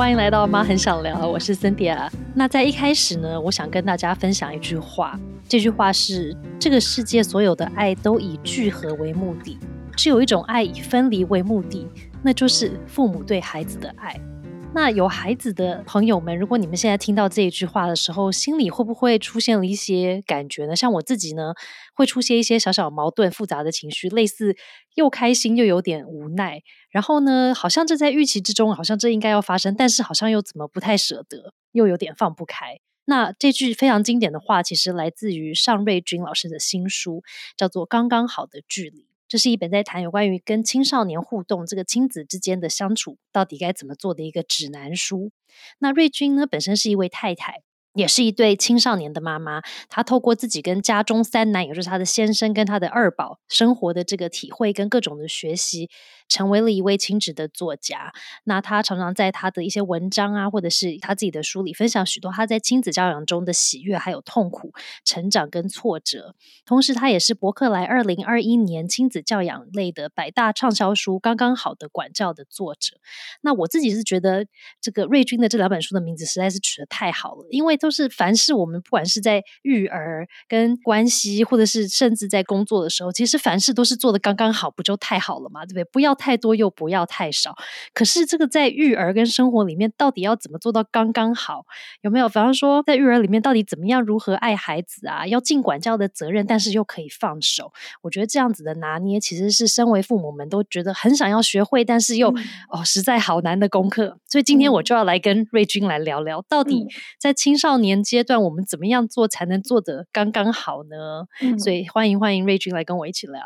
欢迎来到妈很想聊，我是森迪亚。那在一开始呢，我想跟大家分享一句话，这句话是：这个世界所有的爱都以聚合为目的，只有一种爱以分离为目的，那就是父母对孩子的爱。那有孩子的朋友们，如果你们现在听到这一句话的时候，心里会不会出现了一些感觉呢？像我自己呢，会出现一些小小矛盾、复杂的情绪，类似又开心又有点无奈。然后呢，好像这在预期之中，好像这应该要发生，但是好像又怎么不太舍得，又有点放不开。那这句非常经典的话，其实来自于尚瑞君老师的新书，叫做《刚刚好的距离》。这是一本在谈有关于跟青少年互动、这个亲子之间的相处到底该怎么做的一个指南书。那瑞君呢，本身是一位太太。也是一对青少年的妈妈，她透过自己跟家中三男，也就是她的先生跟她的二宝生活的这个体会跟各种的学习，成为了一位亲职的作家。那他常常在他的一些文章啊，或者是他自己的书里，分享许多他在亲子教养中的喜悦，还有痛苦、成长跟挫折。同时，他也是伯克莱二零二一年亲子教养类的百大畅销书《刚刚好的管教》的作者。那我自己是觉得，这个瑞军的这两本书的名字实在是取得太好了，因为。都是凡是我们不管是在育儿跟关系，或者是甚至在工作的时候，其实凡事都是做的刚刚好，不就太好了嘛？对不对？不要太多，又不要太少。可是这个在育儿跟生活里面，到底要怎么做到刚刚好？有没有？比方说，在育儿里面，到底怎么样如何爱孩子啊？要尽管教的责任，但是又可以放手。我觉得这样子的拿捏，其实是身为父母们都觉得很想要学会，但是又哦实在好难的功课。所以今天我就要来跟瑞君来聊聊，到底在青少少年阶段，我们怎么样做才能做得刚刚好呢？所以欢迎欢迎瑞君来跟我一起聊。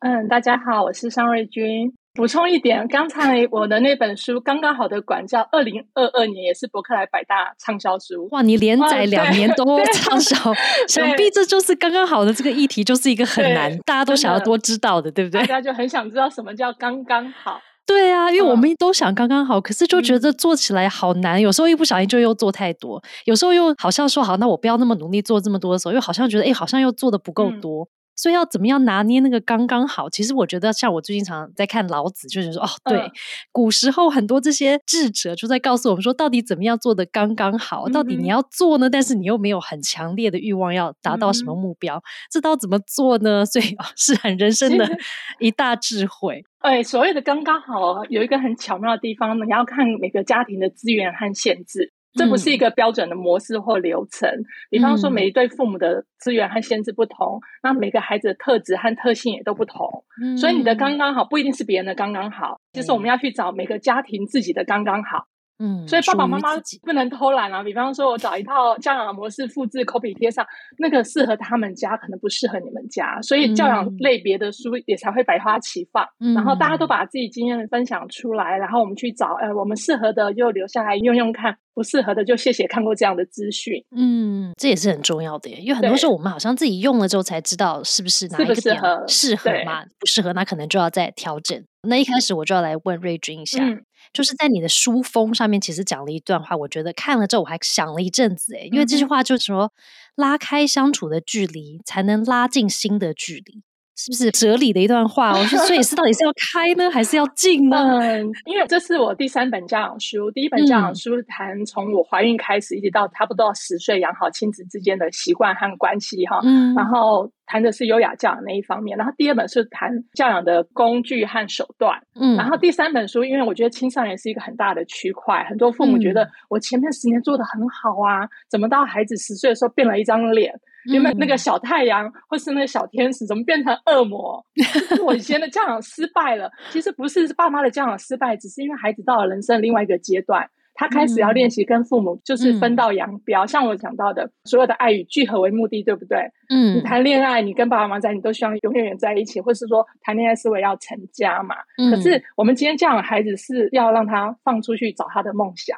嗯，大家好，我是尚瑞君。补充一点，刚才我的那本书《刚刚好的管教》，二零二二年也是博客来百大畅销书。哇，你连载两年都畅销，想必这就是刚刚好的这个议题，就是一个很难，大家都想要多知道的，对不对？大家就很想知道什么叫刚刚好。对啊，因为我们都想刚刚好，可是就觉得做起来好难。有时候一不小心就又做太多，有时候又好像说好，那我不要那么努力做这么多的时候，又好像觉得哎，好像又做的不够多。所以要怎么样拿捏那个刚刚好？其实我觉得，像我最近常在看老子，就是说哦，对，古时候很多这些智者就在告诉我们说，到底怎么样做的刚刚好？到底你要做呢，但是你又没有很强烈的欲望要达到什么目标，这道怎么做呢？所以是很人生的 一大智慧。哎，所谓的刚刚好，有一个很巧妙的地方，你要看每个家庭的资源和限制。这不是一个标准的模式或流程。比方说，每一对父母的资源和限制不同，那每个孩子的特质和特性也都不同。所以你的刚刚好不一定是别人的刚刚好，就是我们要去找每个家庭自己的刚刚好。嗯，所以爸爸妈妈不能偷懒啊！比方说，我找一套教养模式复制、copy 贴上，那个适合他们家，可能不适合你们家，所以教养类别的书也才会百花齐放。嗯然后大家都把自己经验分享出来，然后我们去找，呃，我们适合的就留下来用用看，不适合的就谢谢看过这样的资讯。嗯，这也是很重要的，因为很多时候我们好像自己用了之后才知道是不是哪一个点适合嘛，不适合那可能就要再调整。那一开始我就要来问瑞君一下。就是在你的书封上面，其实讲了一段话，我觉得看了之后我还想了一阵子，诶因为这句话就是说，拉开相处的距离，才能拉近新的距离。是不是哲理的一段话？我说，所以是到底是要 开呢，还是要进呢？嗯，因为这是我第三本教养书，第一本教养书谈从我怀孕开始，一直到差不多十岁养好亲子之间的习惯和关系哈。嗯，然后谈的是优雅教养那一方面，然后第二本是谈教养的工具和手段。嗯，然后第三本书，因为我觉得青少年是一个很大的区块，很多父母觉得我前面十年做的很好啊，怎么到孩子十岁的时候变了一张脸？原本那个小太阳或是那个小天使，怎么变成恶魔？我以前的教养失败了。其实不是爸妈的教养失败，只是因为孩子到了人生另外一个阶段，他开始要练习跟父母就是分道扬镳。像我讲到的，所有的爱与聚合为目的，对不对？嗯，你谈恋爱，你跟爸爸妈妈在，你都希望永远远在一起，或是说谈恋爱是为了要成家嘛？可是我们今天教养孩子是要让他放出去找他的梦想。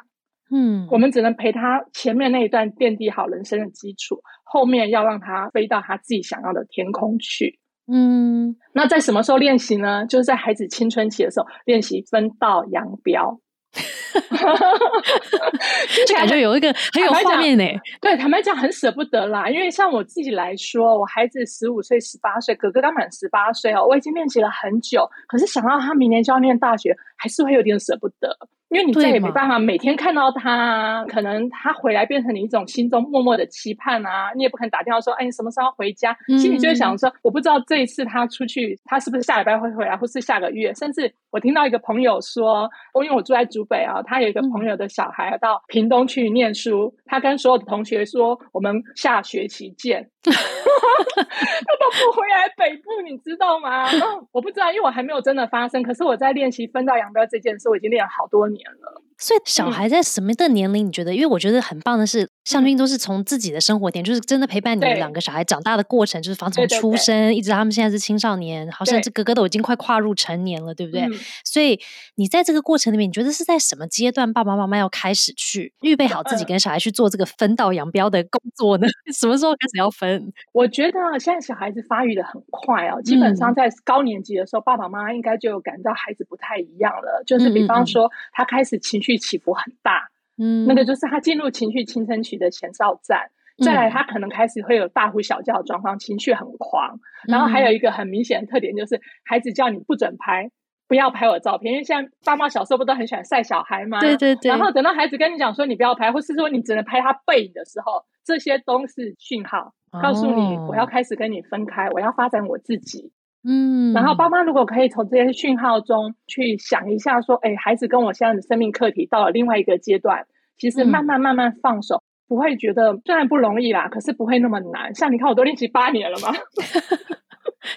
嗯，我们只能陪他前面那一段奠定好人生的基础，后面要让他飞到他自己想要的天空去。嗯，那在什么时候练习呢？就是在孩子青春期的时候练习分道扬镳。就感觉有一个很有画面呢。对，坦白讲很舍不得啦，因为像我自己来说，我孩子十五岁、十八岁，哥哥刚满十八岁哦，我已经练习了很久，可是想到他明年就要念大学，还是会有点舍不得。因为你再也没办法每天看到他，可能他回来变成你一种心中默默的期盼啊，你也不肯打电话说，哎，你什么时候回家？心里就会想说，我不知道这一次他出去，他是不是下礼拜会回来，或是下个月。甚至我听到一个朋友说，因为我住在竹北啊，他有一个朋友的小孩到屏东去念书，他跟所有的同学说，我们下学期见。他都不回来北部，你知道吗？我不知道，因为我还没有真的发生。可是我在练习分道扬镳这件事，我已经练了好多年了。所以小孩在什么的年龄？你觉得？因为我觉得很棒的是，向军都是从自己的生活点，就是真的陪伴你们两个小孩长大的过程，就是从出生一直到他们现在是青少年，好像这哥哥都已经快跨入成年了，对不对？所以你在这个过程里面，你觉得是在什么阶段，爸爸妈妈要开始去预备好自己跟小孩去做这个分道扬镳的工作呢？什么时候开始要分？我觉得现在小孩子发育的很快哦，基本上在高年级的时候，爸爸妈妈应该就有感到孩子不太一样了，就是比方说他开始情绪。起伏很大，嗯，那个就是他进入情绪青春期的前哨站。再来，他可能开始会有大呼小叫的状况，情绪很狂。然后还有一个很明显的特点，就是孩子叫你不准拍，不要拍我照片，因为像爸妈小时候不都很喜欢晒小孩吗？对对对。然后等到孩子跟你讲说你不要拍，或是说你只能拍他背影的时候，这些都是讯号，告诉你我要开始跟你分开，我要发展我自己。嗯，然后爸妈如果可以从这些讯号中去想一下，说，哎，孩子跟我现在的生命课题到了另外一个阶段，其实慢慢慢慢放手，不会觉得虽然不容易啦，可是不会那么难。像你看，我都练习八年了嘛。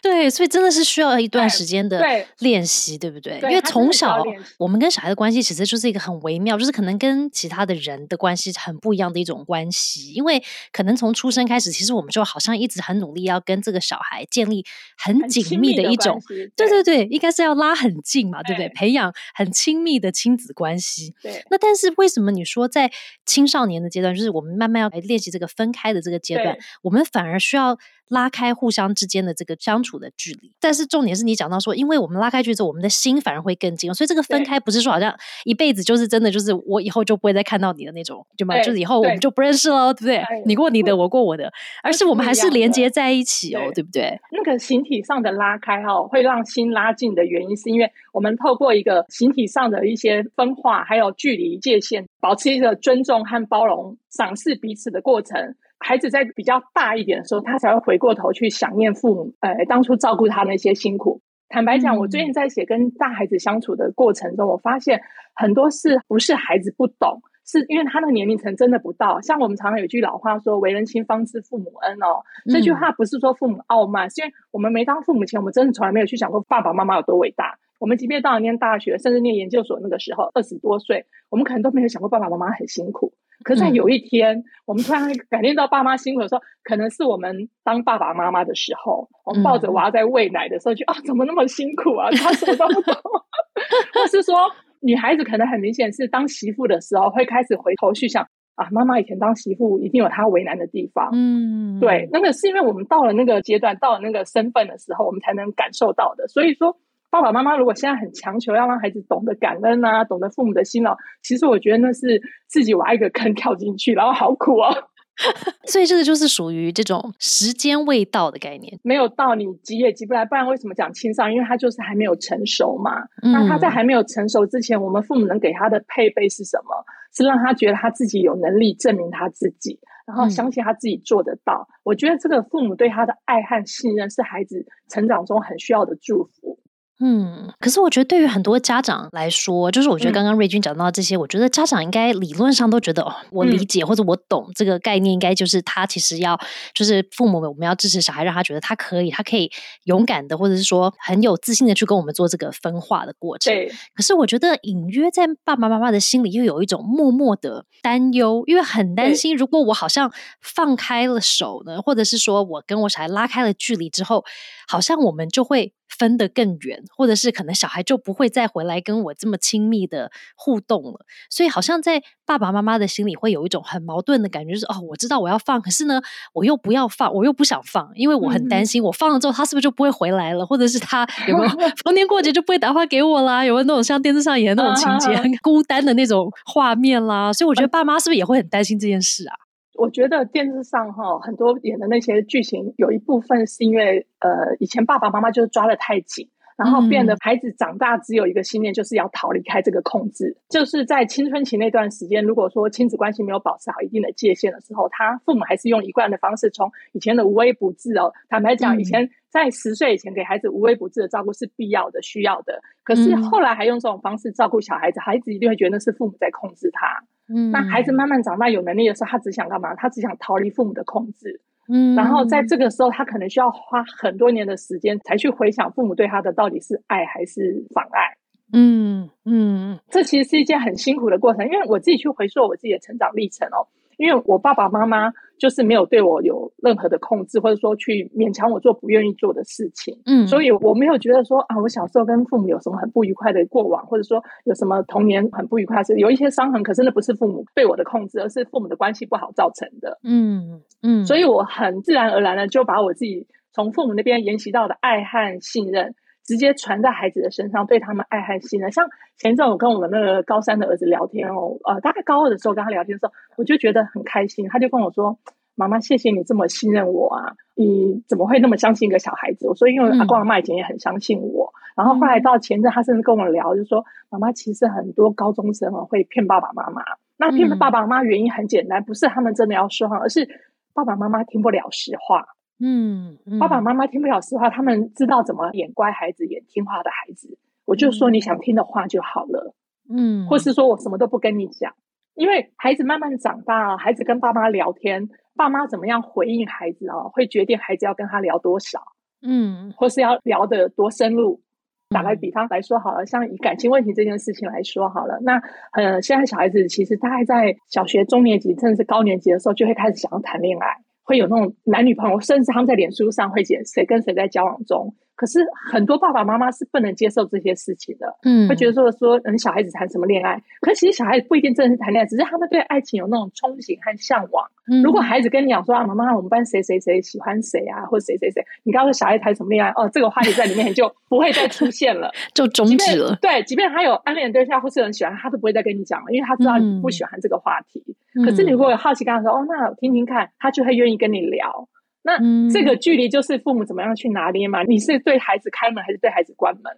对，所以真的是需要一段时间的练习，对不对？因为从小我们跟小孩的关系其实就是一个很微妙，就是可能跟其他的人的关系很不一样的一种关系。因为可能从出生开始，其实我们就好像一直很努力要跟这个小孩建立很紧密的一种，对对对，应该是要拉很近嘛，对不对？培养很亲密的亲子关系。对。那但是为什么你说在青少年的阶段，就是我们慢慢要来练习这个分开的这个阶段，我们反而需要？拉开互相之间的这个相处的距离，但是重点是你讲到说，因为我们拉开距离之后，我们的心反而会更近，所以这个分开不是说好像一辈子就是真的就是我以后就不会再看到你的那种，对吗？就是以后我们就不认识了，对不对？你过你的，我过我的，而是我们还是连接在一起哦，对不对？那个形体上的拉开哦，会让心拉近的原因，是因为我们透过一个形体上的一些分化，还有距离界限，保持一个尊重和包容、赏识彼此的过程。孩子在比较大一点的时候，他才会回过头去想念父母，呃，当初照顾他那些辛苦。坦白讲，我最近在写跟大孩子相处的过程中，我发现很多事不是孩子不懂，是因为他的年龄层真的不到。像我们常常有一句老话说“为人亲，方知父母恩”哦，这句话不是说父母傲慢，是因为我们没当父母前，我们真的从来没有去想过爸爸妈妈有多伟大。我们即便到了念大学，甚至念研究所那个时候，二十多岁，我们可能都没有想过爸爸妈妈很辛苦。可是，在有一天，我们突然感觉到爸妈辛苦的时候，可能是我们当爸爸妈妈的时候，我们抱着娃在喂奶的时候，就啊，怎么那么辛苦啊？他什么都不懂。或是说，女孩子可能很明显是当媳妇的时候，会开始回头去想啊，妈妈以前当媳妇一定有她为难的地方。嗯，对，那个是因为我们到了那个阶段，到了那个身份的时候，我们才能感受到的。所以说。爸爸妈妈如果现在很强求要让孩子懂得感恩啊，懂得父母的辛劳，其实我觉得那是自己挖一个坑跳进去，然后好苦哦。所以这个就是属于这种时间未到的概念，没有到你急也急不来。不然为什么讲青少年？因为他就是还没有成熟嘛。那他在还没有成熟之前，我们父母能给他的配备是什么？是让他觉得他自己有能力证明他自己，然后相信他自己做得到。我觉得这个父母对他的爱和信任，是孩子成长中很需要的祝福。嗯，可是我觉得对于很多家长来说，就是我觉得刚刚瑞君讲到这些，我觉得家长应该理论上都觉得哦，我理解或者我懂这个概念，应该就是他其实要就是父母们，我们要支持小孩，让他觉得他可以，他可以勇敢的，或者是说很有自信的去跟我们做这个分化的过程。对。可是我觉得隐约在爸爸妈妈的心里又有一种默默的担忧，因为很担心，如果我好像放开了手呢，或者是说我跟我小孩拉开了距离之后，好像我们就会。分得更远，或者是可能小孩就不会再回来跟我这么亲密的互动了。所以好像在爸爸妈妈的心里会有一种很矛盾的感觉，就是哦，我知道我要放，可是呢，我又不要放，我又不想放，因为我很担心，我放了之后他是不是就不会回来了，或者是他有没有 逢年过节就不会打电话给我啦？有没有那种像电视上演的那种情节，很孤单的那种画面啦？所以我觉得爸妈是不是也会很担心这件事啊？我觉得电视上哈很多演的那些剧情，有一部分是因为呃以前爸爸妈妈就是抓的太紧，然后变得孩子长大只有一个信念，就是要逃离开这个控制。就是在青春期那段时间，如果说亲子关系没有保持好一定的界限的时候，他父母还是用一贯的方式，从以前的无微不至哦。坦白讲，以前在十岁以前给孩子无微不至的照顾是必要的、需要的。可是后来还用这种方式照顾小孩子，孩子一定会觉得是父母在控制他。嗯，那孩子慢慢长大有能力的时候，他只想干嘛？他只想逃离父母的控制。嗯，然后在这个时候，他可能需要花很多年的时间，才去回想父母对他的到底是爱还是妨碍。嗯嗯，这其实是一件很辛苦的过程，因为我自己去回溯我自己的成长历程哦。因为我爸爸妈妈就是没有对我有任何的控制，或者说去勉强我做不愿意做的事情，嗯，所以我没有觉得说啊，我小时候跟父母有什么很不愉快的过往，或者说有什么童年很不愉快，是有一些伤痕，可是那不是父母对我的控制，而是父母的关系不好造成的，嗯嗯，所以我很自然而然的就把我自己从父母那边沿袭到的爱和信任。直接传在孩子的身上，对他们爱和信任。像前一阵我跟我们那个高三的儿子聊天哦，呃，大概高二的时候跟他聊天的时候，我就觉得很开心。他就跟我说：“妈妈，谢谢你这么信任我啊！你怎么会那么相信一个小孩子？”我说：“因为阿公阿妈以前也很相信我。”然后后来到前阵，他甚至跟我聊，就说：“妈妈，其实很多高中生啊会骗爸爸妈妈。那骗爸爸妈妈原因很简单，不是他们真的要说谎，而是爸爸妈妈听不了实话。”嗯，爸爸妈妈听不了实话，他们知道怎么演乖孩子，演听话的孩子。我就说你想听的话就好了，嗯，或是说我什么都不跟你讲，因为孩子慢慢长大，孩子跟爸妈聊天，爸妈怎么样回应孩子啊，会决定孩子要跟他聊多少，嗯，或是要聊的多深入。打个比方来说好了，像以感情问题这件事情来说好了，那呃，现在小孩子其实大概在小学中年级甚至是高年级的时候，就会开始想要谈恋爱。会有那种男女朋友，甚至他们在脸书上会写谁跟谁在交往中。可是很多爸爸妈妈是不能接受这些事情的，嗯，会觉得说说嗯小孩子谈什么恋爱？可其实小孩子不一定真的是谈恋爱，只是他们对爱情有那种憧憬和向往。如果孩子跟你讲说啊，妈妈，我们班谁谁谁喜欢谁啊，或者谁谁谁，你告诉小孩谈什么恋爱？哦，这个话题在里面就不会再出现了，就终止了。对，即便他有暗恋对象或是很喜欢，他都不会再跟你讲了，因为他知道你不喜欢这个话题。可是你如果有好奇跟他说，哦，那听听看，他就会愿意跟你聊。那这个距离就是父母怎么样去拿捏嘛？你是对孩子开门还是对孩子关门？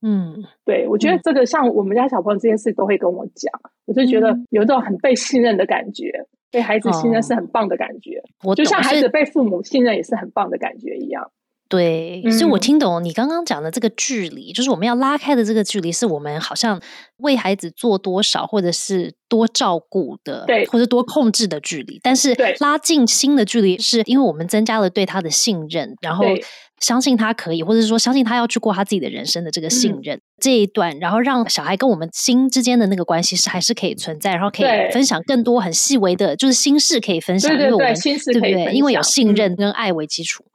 嗯，对，我觉得这个像我们家小朋友这件事都会跟我讲，我就觉得有一种很被信任的感觉，被孩子信任是很棒的感觉。我就像孩子被父母信任也是很棒的感觉一样。对，所以我听懂你刚刚讲的这个距离，就是我们要拉开的这个距离，是我们好像为孩子做多少，或者是多照顾的，对，或者多控制的距离。但是拉近新的距离，是因为我们增加了对他的信任，然后相信他可以，或者是说相信他要去过他自己的人生的这个信任。这一段，然后让小孩跟我们心之间的那个关系是还是可以存在，然后可以分享更多很细微的，就是心事可以分享，因为我们对不对？因为有信任跟爱为基础。嗯，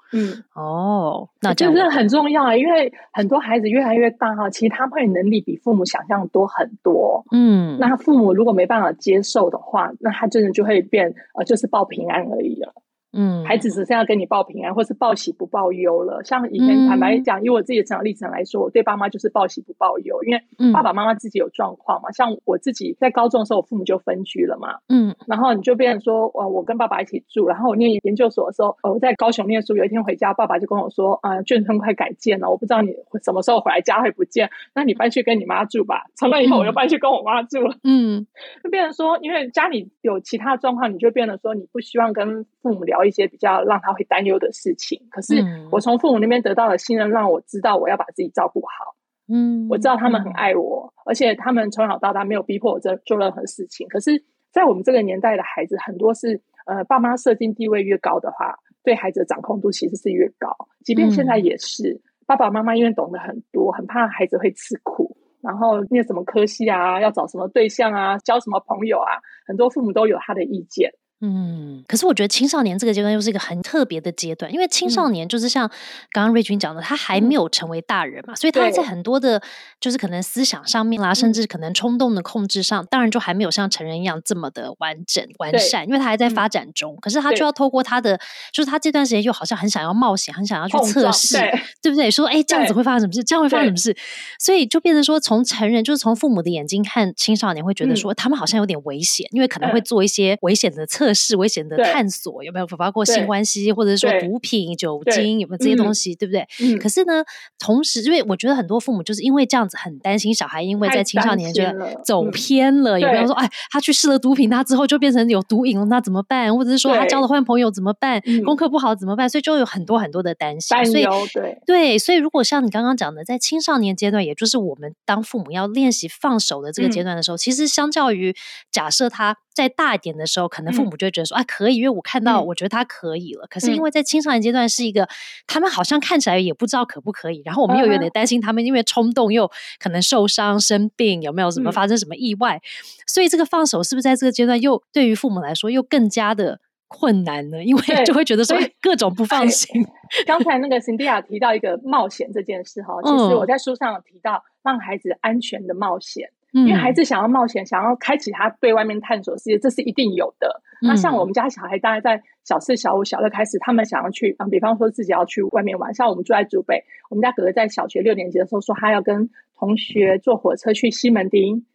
哦，那就是很重要啊，因为很多孩子越来越大哈，其实他会能力比父母想象多很多。嗯，那父母如果没办法接受的话，那他真的就会变呃，就是报平安而已了。嗯，孩子只剩下跟你报平安，或是报喜不报忧了。像以前坦白讲，以我自己的成长历程来说，我对爸妈就是报喜不报忧，因为爸爸妈妈自己有状况嘛。像我自己在高中的时候，我父母就分居了嘛。嗯，然后你就变成说，呃，我跟爸爸一起住。然后我念研究所的时候，我在高雄念书，有一天回家，爸爸就跟我说，啊，眷村快改建了，我不知道你什么时候回来，家会不见，那你搬去跟你妈住吧。从那以后，我就搬去跟我妈住了。嗯，就变成说，因为家里有其他状况，你就变得说，你不希望跟父母聊。一些比较让他会担忧的事情，可是我从父母那边得到的信任，让我知道我要把自己照顾好。嗯，我知道他们很爱我，而且他们从小到大没有逼迫我做做任何事情。可是，在我们这个年代的孩子，很多是呃，爸妈设定地位越高的话，对孩子的掌控度其实是越高。即便现在也是，爸爸妈妈因为懂得很多，很怕孩子会吃苦，然后念什么科系啊，要找什么对象啊，交什么朋友啊，很多父母都有他的意见。嗯，可是我觉得青少年这个阶段又是一个很特别的阶段，因为青少年就是像刚刚瑞君讲的，他还没有成为大人嘛，所以他在很多的，就是可能思想上面啦，甚至可能冲动的控制上，当然就还没有像成人一样这么的完整完善，因为他还在发展中。可是他就要透过他的，就是他这段时间又好像很想要冒险，很想要去测试，对不对？说哎，这样子会发生什么事？这样会发生什么事？所以就变成说，从成人就是从父母的眼睛看青少年，会觉得说他们好像有点危险，因为可能会做一些危险的测。测试、危险的探索，有没有包括性关系，或者是说毒品、酒精，有没有这些东西，对不对？可是呢，同时，因为我觉得很多父母就是因为这样子很担心小孩，因为在青少年觉得走偏了，有没有说，哎，他去试了毒品，他之后就变成有毒瘾了，那怎么办？或者是说他交了坏朋友怎么办？功课不好怎么办？所以就有很多很多的担心。所以对对，所以如果像你刚刚讲的，在青少年阶段，也就是我们当父母要练习放手的这个阶段的时候，其实相较于假设他。再大一点的时候，可能父母就会觉得说啊，可以，因为我看到，我觉得他可以了。可是因为在青少年阶段是一个，他们好像看起来也不知道可不可以，然后我们又有点担心他们，因为冲动又可能受伤、生病，有没有什么发生什么意外？所以这个放手是不是在这个阶段又对于父母来说又更加的困难呢？因为就会觉得说各种不放心。刚才那个辛迪亚提到一个冒险这件事哈，其实我在书上有提到让孩子安全的冒险。因为孩子想要冒险，想要开启他对外面探索世界，这是一定有的。那像我们家小孩，大概在小四、小五、小六开始，他们想要去，比方说自己要去外面玩。像我们住在竹北，我们家哥哥在小学六年级的时候说，他要跟同学坐火车去西门町。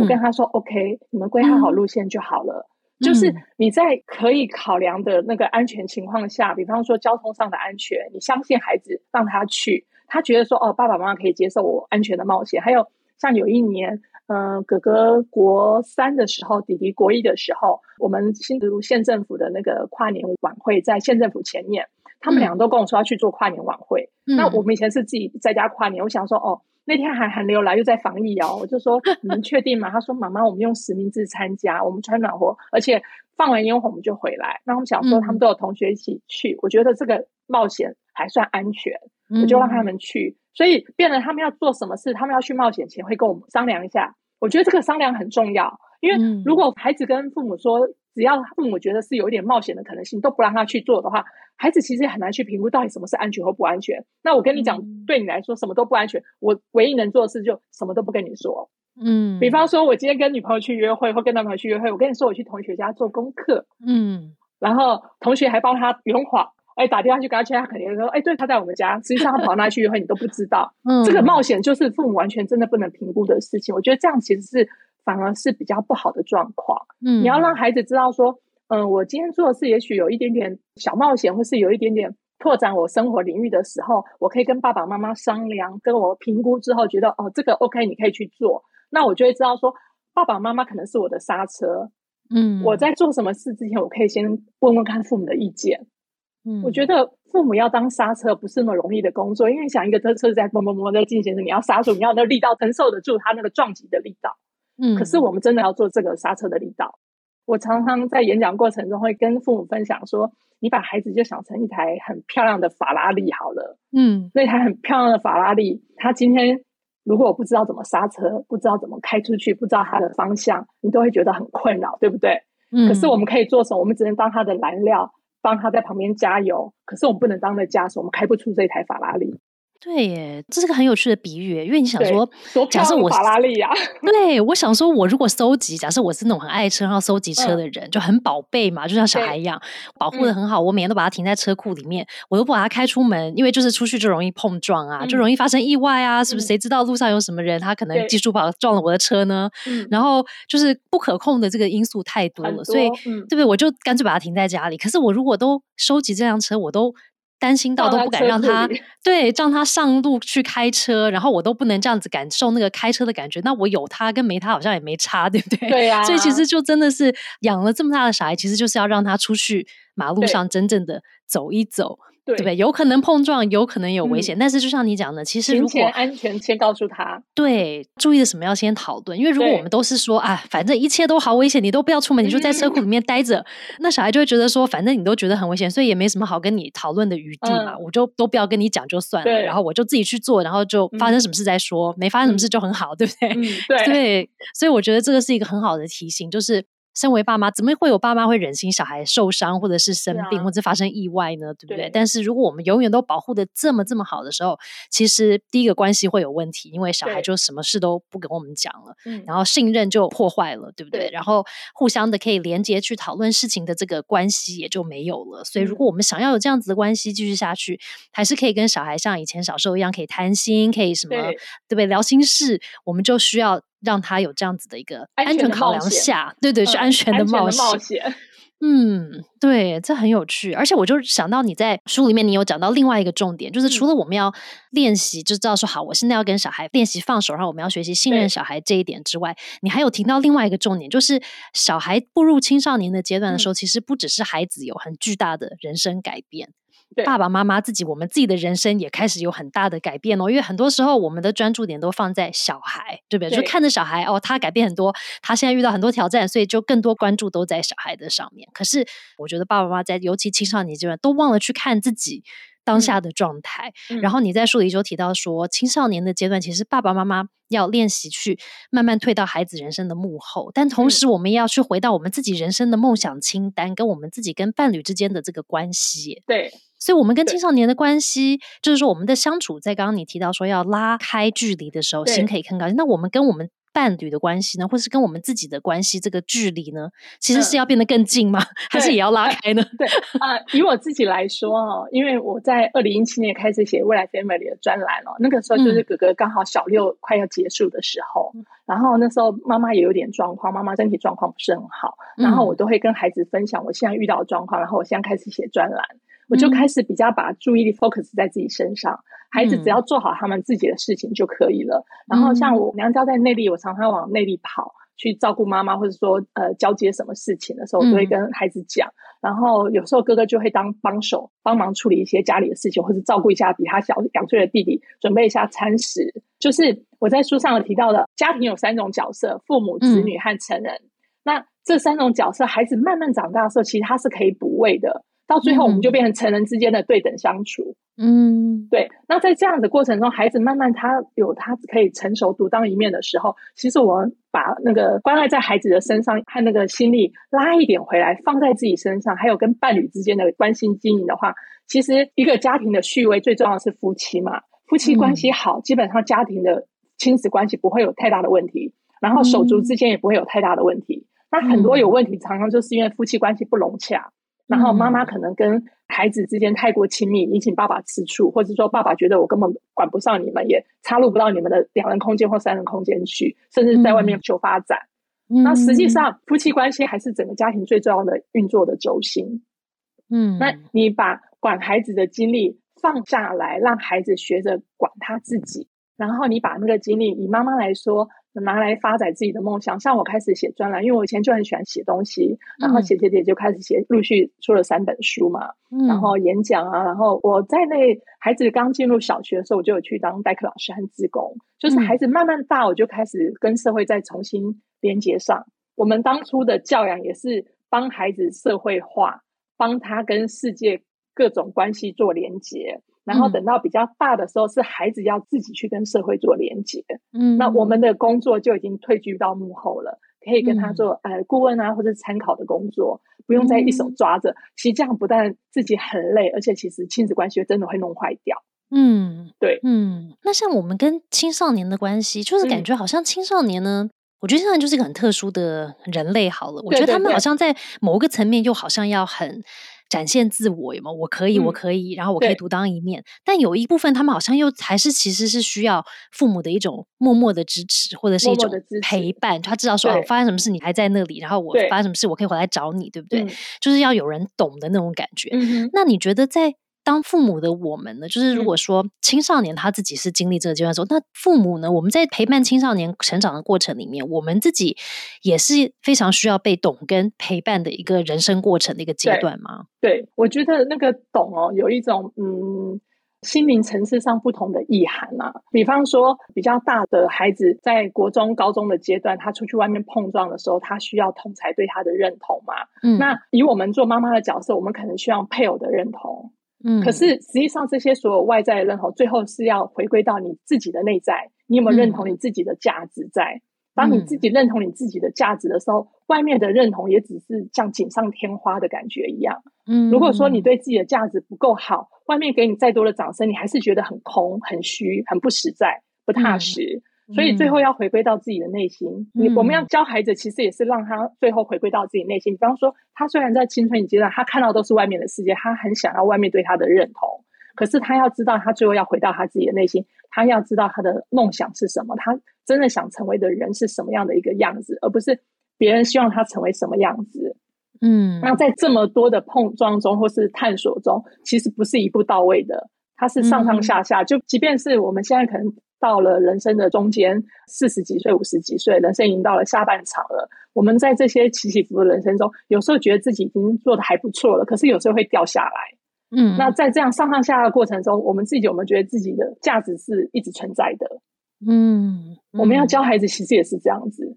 我跟他说：“OK，你们规划好路线就好了。就是你在可以考量的那个安全情况下，比方说交通上的安全，你相信孩子，让他去，他觉得说哦，爸爸妈妈可以接受我安全的冒险。还有像有一年。”嗯，哥哥国三的时候，弟弟国一的时候，我们新竹县政府的那个跨年晚会在县政府前面，他们两个都跟我说要去做跨年晚会。那我们以前是自己在家跨年，我想说哦，那天还寒流来，又在防疫哦，我就说 你们确定吗？他说妈妈，我们用实名制参加，我们穿暖和，而且放完烟火我们就回来。那我们想说他们都有同学一起去，我觉得这个冒险还算安全，我就让他们去。所以，变得他们要做什么事，他们要去冒险前会跟我们商量一下。我觉得这个商量很重要，因为如果孩子跟父母说，只要父母觉得是有一点冒险的可能性，都不让他去做的话，孩子其实很难去评估到底什么是安全或不安全。那我跟你讲，对你来说什么都不安全，我唯一能做的事就什么都不跟你说。嗯，比方说，我今天跟女朋友去约会，或跟男朋友去约会，我跟你说我去同学家做功课，嗯，然后同学还帮他圆谎。哎，打电话去跟他签，他肯定说：“哎，对，他在我们家。实际上他跑哪去约会，你都不知道。嗯这个冒险就是父母完全真的不能评估的事情。我觉得这样其实是反而是比较不好的状况。嗯，你要让孩子知道说，嗯，我今天做的事也许有一点点小冒险，或是有一点点拓展我生活领域的时候，我可以跟爸爸妈妈商量，跟我评估之后觉得哦，这个 OK，你可以去做。那我就会知道说，爸爸妈妈可能是我的刹车。嗯，我在做什么事之前，我可以先问问看父母的意见。嗯，我觉得父母要当刹车不是那么容易的工作，因为想一个车车在嘣嘣嘣在进行时，你要刹住，你要那力道承受得住它那个撞击的力道。嗯，可是我们真的要做这个刹车的力道。我常常在演讲过程中会跟父母分享说：“你把孩子就想成一台很漂亮的法拉利好了。”嗯，那台很漂亮的法拉利，他今天如果我不知道怎么刹车，不知道怎么开出去，不知道它的方向，你都会觉得很困扰，对不对？嗯。可是我们可以做什么？我们只能当它的燃料。帮他在旁边加油，可是我们不能当那枷锁，我们开不出这台法拉利。对耶，这是个很有趣的比喻，因为你想说，假设我法拉利呀，对我想说，我如果搜集，假设我是那种很爱车，然后搜集车的人，就很宝贝嘛，就像小孩一样，保护的很好。我每天都把它停在车库里面，我都不把它开出门，因为就是出去就容易碰撞啊，就容易发生意外啊，是不是？谁知道路上有什么人，他可能技术不好撞了我的车呢？然后就是不可控的这个因素太多了，所以对不对？我就干脆把它停在家里。可是我如果都收集这辆车，我都。担心到都不敢让他 对让他上路去开车，然后我都不能这样子感受那个开车的感觉。那我有他跟没他好像也没差，对不对？对呀。所以其实就真的是养了这么大的小孩，其实就是要让他出去马路上真正的走一走。对不对？有可能碰撞，有可能有危险，但是就像你讲的，其实如果安全先告诉他，对，注意的什么要先讨论，因为如果我们都是说啊，反正一切都好危险，你都不要出门，你就在车库里面待着，那小孩就会觉得说，反正你都觉得很危险，所以也没什么好跟你讨论的余地嘛，我就都不要跟你讲就算了，然后我就自己去做，然后就发生什么事再说，没发生什么事就很好，对不对？对，对，所以我觉得这个是一个很好的提醒，就是。身为爸妈，怎么会有爸妈会忍心小孩受伤，或者是生病，或者发生意外呢？对不对？但是如果我们永远都保护的这么这么好的时候，其实第一个关系会有问题，因为小孩就什么事都不跟我们讲了，然后信任就破坏了，对不对？然后互相的可以连接去讨论事情的这个关系也就没有了。所以，如果我们想要有这样子的关系继续下去，还是可以跟小孩像以前小时候一样，可以谈心，可以什么，对不对？聊心事，我们就需要。让他有这样子的一个安全考量下，对对，是安全的冒险。嗯，对，这很有趣。而且我就想到你在书里面，你有讲到另外一个重点，就是除了我们要练习，就知道说好，我现在要跟小孩练习放手，然后我们要学习信任小孩这一点之外，你还有提到另外一个重点，就是小孩步入青少年的阶段的时候，其实不只是孩子有很巨大的人生改变。爸爸妈妈自己，我们自己的人生也开始有很大的改变哦。因为很多时候，我们的专注点都放在小孩，对不对？就看着小孩哦，他改变很多，他现在遇到很多挑战，所以就更多关注都在小孩的上面。可是，我觉得爸爸妈妈在尤其青少年阶段，都忘了去看自己当下的状态。然后你在书里就提到说，青少年的阶段，其实爸爸妈妈要练习去慢慢退到孩子人生的幕后，但同时我们要去回到我们自己人生的梦想清单，跟我们自己跟伴侣之间的这个关系。对。所以，我们跟青少年的关系，就是说，我们的相处，在刚刚你提到说要拉开距离的时候，心可以更高。那我们跟我们伴侣的关系呢，或是跟我们自己的关系，这个距离呢，其实是要变得更近吗？还是也要拉开呢？对啊，以我自己来说哦，因为我在二零一七年开始写未来 family 的专栏哦，那个时候就是哥哥刚好小六快要结束的时候，然后那时候妈妈也有点状况，妈妈身体状况不是很好，然后我都会跟孩子分享我现在遇到的状况，然后我现在开始写专栏。我就开始比较把注意力 focus 在自己身上，孩子只要做好他们自己的事情就可以了。然后像我娘家在内地，我常常往内地跑去照顾妈妈，或者说呃交接什么事情的时候，我都会跟孩子讲。然后有时候哥哥就会当帮手，帮忙处理一些家里的事情，或者照顾一下比他小两岁的弟弟，准备一下餐食。就是我在书上有提到的，家庭有三种角色：父母、子女和成人。那这三种角色，孩子慢慢长大的时候，其实他是可以补位的。到最后，我们就变成成人之间的对等相处。嗯，对。那在这样的过程中，孩子慢慢他有他可以成熟独当一面的时候，其实我们把那个关爱在孩子的身上和那个心力拉一点回来，放在自己身上，还有跟伴侣之间的关心经营的话，其实一个家庭的序位最重要的是夫妻嘛。夫妻关系好，基本上家庭的亲子关系不会有太大的问题，然后手足之间也不会有太大的问题。那很多有问题，常常就是因为夫妻关系不融洽。然后妈妈可能跟孩子之间太过亲密，引起爸爸吃醋，或者说爸爸觉得我根本管不上你们，也插入不到你们的两人空间或三人空间去，甚至在外面求发展。那实际上夫妻关系还是整个家庭最重要的运作的轴心。嗯，那你把管孩子的精力放下来，让孩子学着管他自己，然后你把那个精力，以妈妈来说。拿来发展自己的梦想，像我开始写专栏，因为我以前就很喜欢写东西，然后写写写就开始写，陆续出了三本书嘛，然后演讲啊，然后我在那孩子刚进入小学的时候，我就有去当代课老师和自工，就是孩子慢慢大，我就开始跟社会再重新连接上。我们当初的教养也是帮孩子社会化，帮他跟世界各种关系做连接。然后等到比较大的时候，是孩子要自己去跟社会做连接。嗯，那我们的工作就已经退居到幕后了，可以跟他做呃顾问啊，或者参考的工作，不用再一手抓着。其实这样不但自己很累，而且其实亲子关系真的会弄坏掉。嗯，对，嗯。那像我们跟青少年的关系，就是感觉好像青少年呢，我觉得现在就是一个很特殊的人类。好了，我觉得他们好像在某个层面，又好像要很。展现自我有吗？我可以，我可以，然后我可以独当一面。但有一部分，他们好像又还是其实是需要父母的一种默默的支持，或者是一种陪伴。他知道说，发生什么事你还在那里，然后我发生什么事我可以回来找你，对不对？就是要有人懂的那种感觉。那你觉得在？当父母的我们呢，就是如果说青少年他自己是经历这个阶段的时候，那父母呢，我们在陪伴青少年成长的过程里面，我们自己也是非常需要被懂跟陪伴的一个人生过程的一个阶段吗？对，我觉得那个懂哦，有一种嗯心灵层次上不同的意涵啊。比方说，比较大的孩子在国中、高中的阶段，他出去外面碰撞的时候，他需要同才对他的认同嘛。嗯，那以我们做妈妈的角色，我们可能需要配偶的认同。嗯，可是实际上这些所有外在的认同，最后是要回归到你自己的内在。你有没有认同你自己的价值？在当你自己认同你自己的价值的时候，外面的认同也只是像锦上添花的感觉一样。嗯，如果说你对自己的价值不够好，外面给你再多的掌声，你还是觉得很空、很虚、很不实在、不踏实。所以最后要回归到自己的内心。你我们要教孩子，其实也是让他最后回归到自己内心。比方说，他虽然在青春期阶段，他看到都是外面的世界，他很想要外面对他的认同。可是他要知道，他最后要回到他自己的内心。他要知道他的梦想是什么，他真的想成为的人是什么样的一个样子，而不是别人希望他成为什么样子。嗯，那在这么多的碰撞中或是探索中，其实不是一步到位的，它是上上下下。就即便是我们现在可能到了人生的中间，四十几岁、五十几岁，人生已经到了下半场了。我们在这些起起伏伏的人生中，有时候觉得自己已经做的还不错了，可是有时候会掉下来。嗯，那在这样上上下下的过程中，我们自己有没有觉得自己的价值是一直存在的？嗯，我们要教孩子，其实也是这样子。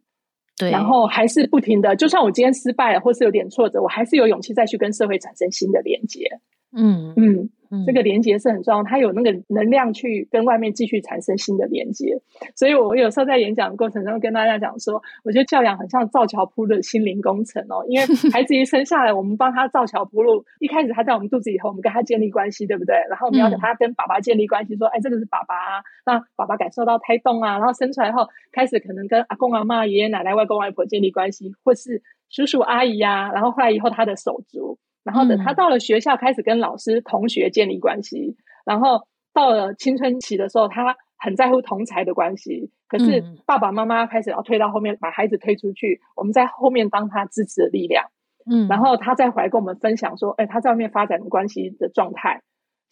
对，然后还是不停的，就算我今天失败了，或是有点挫折，我还是有勇气再去跟社会产生新的连接。嗯嗯。这个连接是很重要，它有那个能量去跟外面继续产生新的连接。所以我有时候在演讲的过程中跟大家讲说，我觉得教养很像造桥铺的心灵工程哦。因为 孩子一生下来，我们帮他造桥铺路，一开始他在我们肚子里头，我们跟他建立关系，对不对？然后我们要他跟爸爸建立关系，说，哎，这个是爸爸，啊让爸爸感受到胎动啊。然后生出来后，开始可能跟阿公阿妈、爷爷奶奶、外公外婆建立关系，或是叔叔阿姨呀。然后后来以后，他的手足。然后等他到了学校，开始跟老师、同学建立关系。然后到了青春期的时候，他很在乎同才的关系。可是爸爸妈妈开始要推到后面，把孩子推出去。我们在后面当他支持的力量。嗯，然后他再回来跟我们分享说：“哎，他在外面发展的关系的状态。”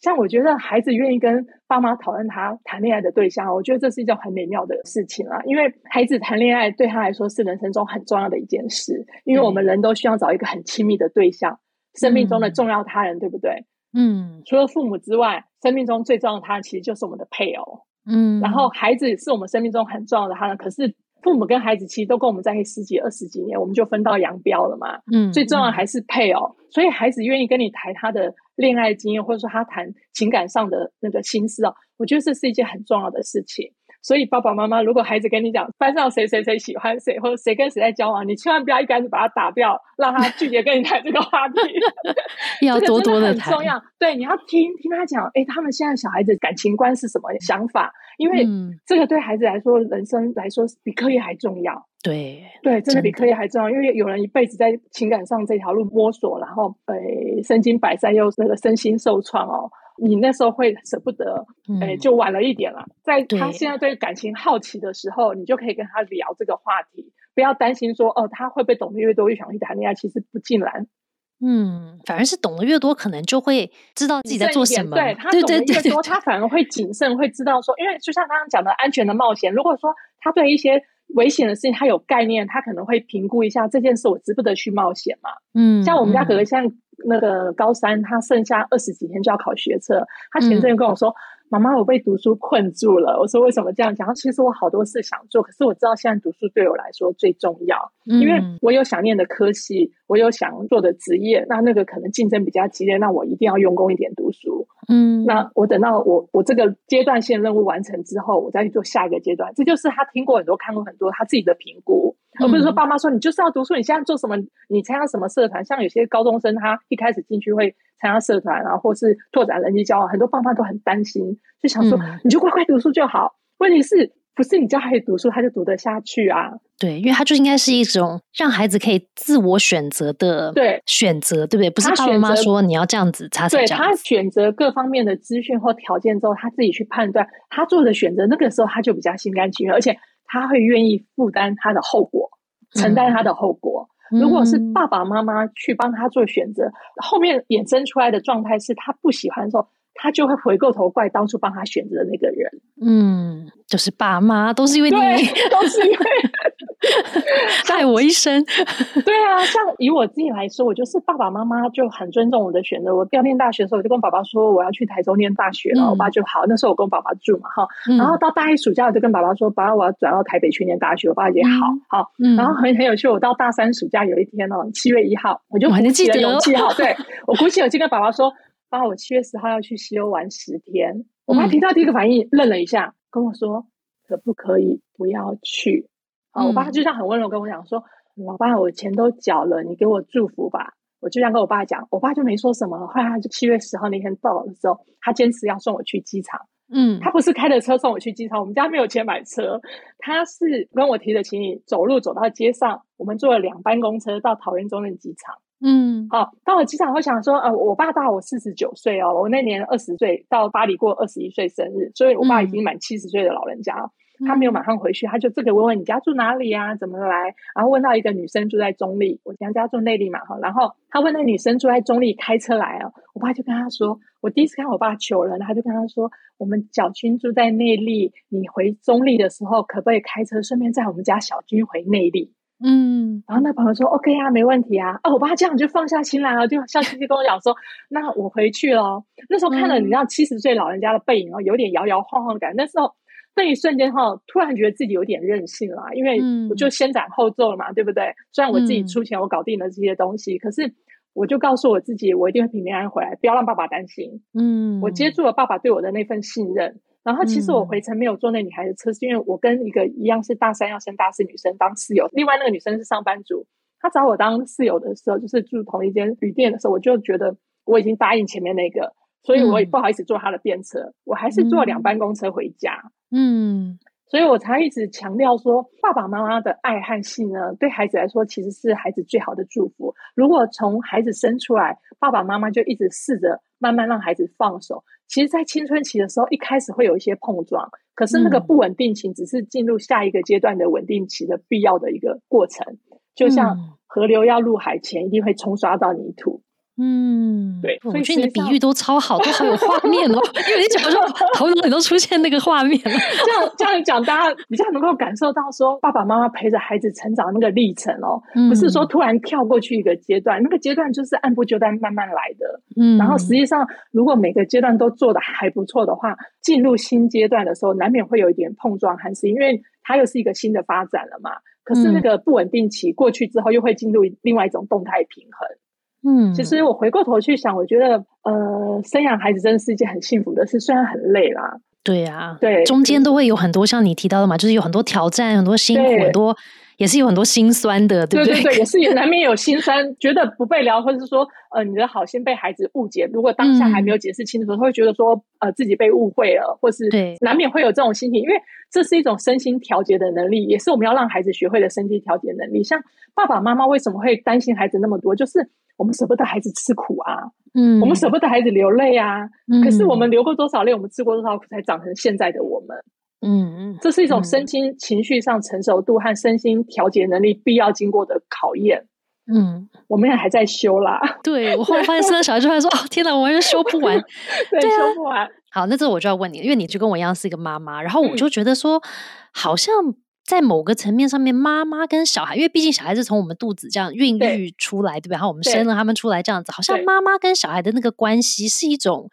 像我觉得孩子愿意跟爸妈讨论他谈恋爱的对象，我觉得这是一件很美妙的事情啊。因为孩子谈恋爱对他来说是人生中很重要的一件事。因为我们人都需要找一个很亲密的对象。生命中的重要他人，对不对？嗯，除了父母之外，生命中最重要的他人其实就是我们的配偶。嗯，然后孩子是我们生命中很重要的他人，可是父母跟孩子其实都跟我们在一起十几、二十几年，我们就分道扬镳了嘛。嗯，最重要的还是配偶，所以孩子愿意跟你谈他的恋爱经验，或者说他谈情感上的那个心思哦，我觉得这是一件很重要的事情。所以爸爸妈妈，如果孩子跟你讲班上谁谁谁喜欢谁，或者谁跟谁在交往，你千万不要一竿子把他打掉，让他拒绝跟你谈这个话题。要多多的谈，重要。对，你要听听他讲，哎，他们现在小孩子感情观是什么想法？因为这个对孩子来说，人生来说比课业还重要。对对，真的比课业还重要。因为有人一辈子在情感上这条路摸索，然后呃，身经百战，又那个身心受创哦。你那时候会舍不得，哎，就晚了一点了。在他现在对感情好奇的时候，你就可以跟他聊这个话题，不要担心说哦，他会不会懂得越多越想去谈恋爱？其实不尽然，嗯，反而是懂得越多，可能就会知道自己在做什么。对他懂得越多，他反而会谨慎，会知道说，因为就像刚刚讲的安全的冒险，如果说他对一些危险的事情他有概念，他可能会评估一下这件事我值不得去冒险嘛。嗯，像我们家哥哥像。那个高三，他剩下二十几天就要考学测。他前阵又跟我说：“妈妈，我被读书困住了。”我说：“为什么这样讲？”其实我好多事想做，可是我知道现在读书对我来说最重要，因为我有想念的科系，我有想做的职业。那那个可能竞争比较激烈，那我一定要用功一点读书。嗯，那我等到我我这个阶段性任务完成之后，我再去做下一个阶段。这就是他听过很多、看过很多他自己的评估。而不是说爸妈说你就是要读书，你现在做什么？你参加什么社团？像有些高中生，他一开始进去会参加社团然后，或是拓展人际交往，很多爸妈都很担心，就想说你就乖乖读书就好。问题是不是你教孩子读书，他就读得下去啊？对，因为他就应该是一种让孩子可以自我选择的对选择，对不对？不是爸妈说你要这样子，他对他选择各方面的资讯或条件之后，他自己去判断他做的选择，那个时候他就比较心甘情愿，而且。他会愿意负担他的后果，承担他的后果。如果是爸爸妈妈去帮他做选择，后面衍生出来的状态是他不喜欢的时候，他就会回过头怪当初帮他选择的那个人。嗯，就是爸妈都是因为你，都是因为。害我一生。对啊，像以我自己来说，我就是爸爸妈妈就很尊重我的选择。我要念大学的时候，我就跟爸爸说我要去台中念大学了。我爸就好，那时候我跟爸爸住嘛，哈。然后到大一暑假，我就跟爸爸说，爸爸我要转到台北去念大学。我爸也好好。然后很很有趣，我到大三暑假有一天哦，七月一号，我就鼓起了勇气哈，对 我鼓起勇气跟爸爸说，爸，我七月十号要去西欧玩十天。我爸听到第一个反应愣了一下，跟我说可不可以不要去？啊，我爸就这样很温柔跟我讲说：“老爸，我钱都缴了，你给我祝福吧。”我就这样跟我爸讲，我爸就没说什么。后来他就七月十号那天到的时候，他坚持要送我去机场。嗯，他不是开着车送我去机场，我们家没有钱买车，他是跟我提着行李走路走到街上，我们坐了两班公车到桃园中正机场。嗯，好，到了机场，我想说，呃，我爸大我四十九岁哦，我那年二十岁到巴黎过二十一岁生日，所以我爸已经满七十岁的老人家。他没有马上回去，他就这个问问你家住哪里啊，怎么来？然后问到一个女生住在中立，我娘家住内地嘛哈。然后他问那女生住在中立，开车来啊。我爸就跟他说，我第一次看我爸求人，他就跟他说，我们小军住在内地，你回中立的时候可不可以开车，顺便载我们家小军回内地？嗯，然后那朋友说 OK 啊，没问题啊。哦，我爸这样就放下心来了，就笑嘻嘻跟我讲说，那我回去了。那时候看了你知道七十岁老人家的背影哦，有点摇摇晃晃的感觉。那时候那一瞬间哈，突然觉得自己有点任性了，因为我就先斩后奏了嘛，对不对？虽然我自己出钱，我搞定了这些东西，可是我就告诉我自己，我一定会平平安安回来，不要让爸爸担心。嗯，我接住了爸爸对我的那份信任。然后其实我回程没有坐那女孩的车，是因为我跟一个一样是大三要升大四女生当室友，另外那个女生是上班族，她找我当室友的时候，就是住同一间旅店的时候，我就觉得我已经答应前面那个，所以我也不好意思坐他的便车，我还是坐两班公车回家。嗯。所以我才一直强调说，爸爸妈妈的爱和信呢，对孩子来说其实是孩子最好的祝福。如果从孩子生出来，爸爸妈妈就一直试着慢慢让孩子放手，其实，在青春期的时候，一开始会有一些碰撞，可是那个不稳定期只是进入下一个阶段的稳定期的必要的一个过程。就像河流要入海前，一定会冲刷到泥土。嗯，对，我觉得你的比喻都超好，都好有画面哦。因为你讲说头脑里都出现那个画面了。这样这样讲，大家比较能够感受到说爸爸妈妈陪着孩子成长那个历程哦，不是说突然跳过去一个阶段，那个阶段就是按部就班慢慢来的。嗯，然后实际上如果每个阶段都做的还不错的话，进入新阶段的时候，难免会有一点碰撞，还是因为它又是一个新的发展了嘛。可是那个不稳定期过去之后，又会进入另外一种动态平衡。嗯，其实我回过头去想，我觉得，呃，生养孩子真的是一件很幸福的事，虽然很累啦。对啊，对，中间都会有很多像你提到的嘛，就是有很多挑战，很多辛苦，很多也是有很多心酸的，对不对？对对，也是也难免有心酸，觉得不被聊，或者是说，呃，你的好心被孩子误解。如果当下还没有解释清楚，他会觉得说，呃，自己被误会了，或是难免会有这种心情，因为这是一种身心调节的能力，也是我们要让孩子学会的身心调节能力。像爸爸妈妈为什么会担心孩子那么多，就是。我们舍不得孩子吃苦啊，嗯，我们舍不得孩子流泪啊，可是我们流过多少泪，我们吃过多少苦，才长成现在的我们，嗯嗯，这是一种身心情绪上成熟度和身心调节能力必要经过的考验，嗯，我们也还在修啦。对我后来发现，生了小孩之后说：“哦，天哪，我完全修不完，对，修不完。”好，那这我就要问你，因为你就跟我一样是一个妈妈，然后我就觉得说，好像。在某个层面上面，妈妈跟小孩，因为毕竟小孩是从我们肚子这样孕育出来，对不对？然后我们生了他们出来这样子，好像妈妈跟小孩的那个关系是一种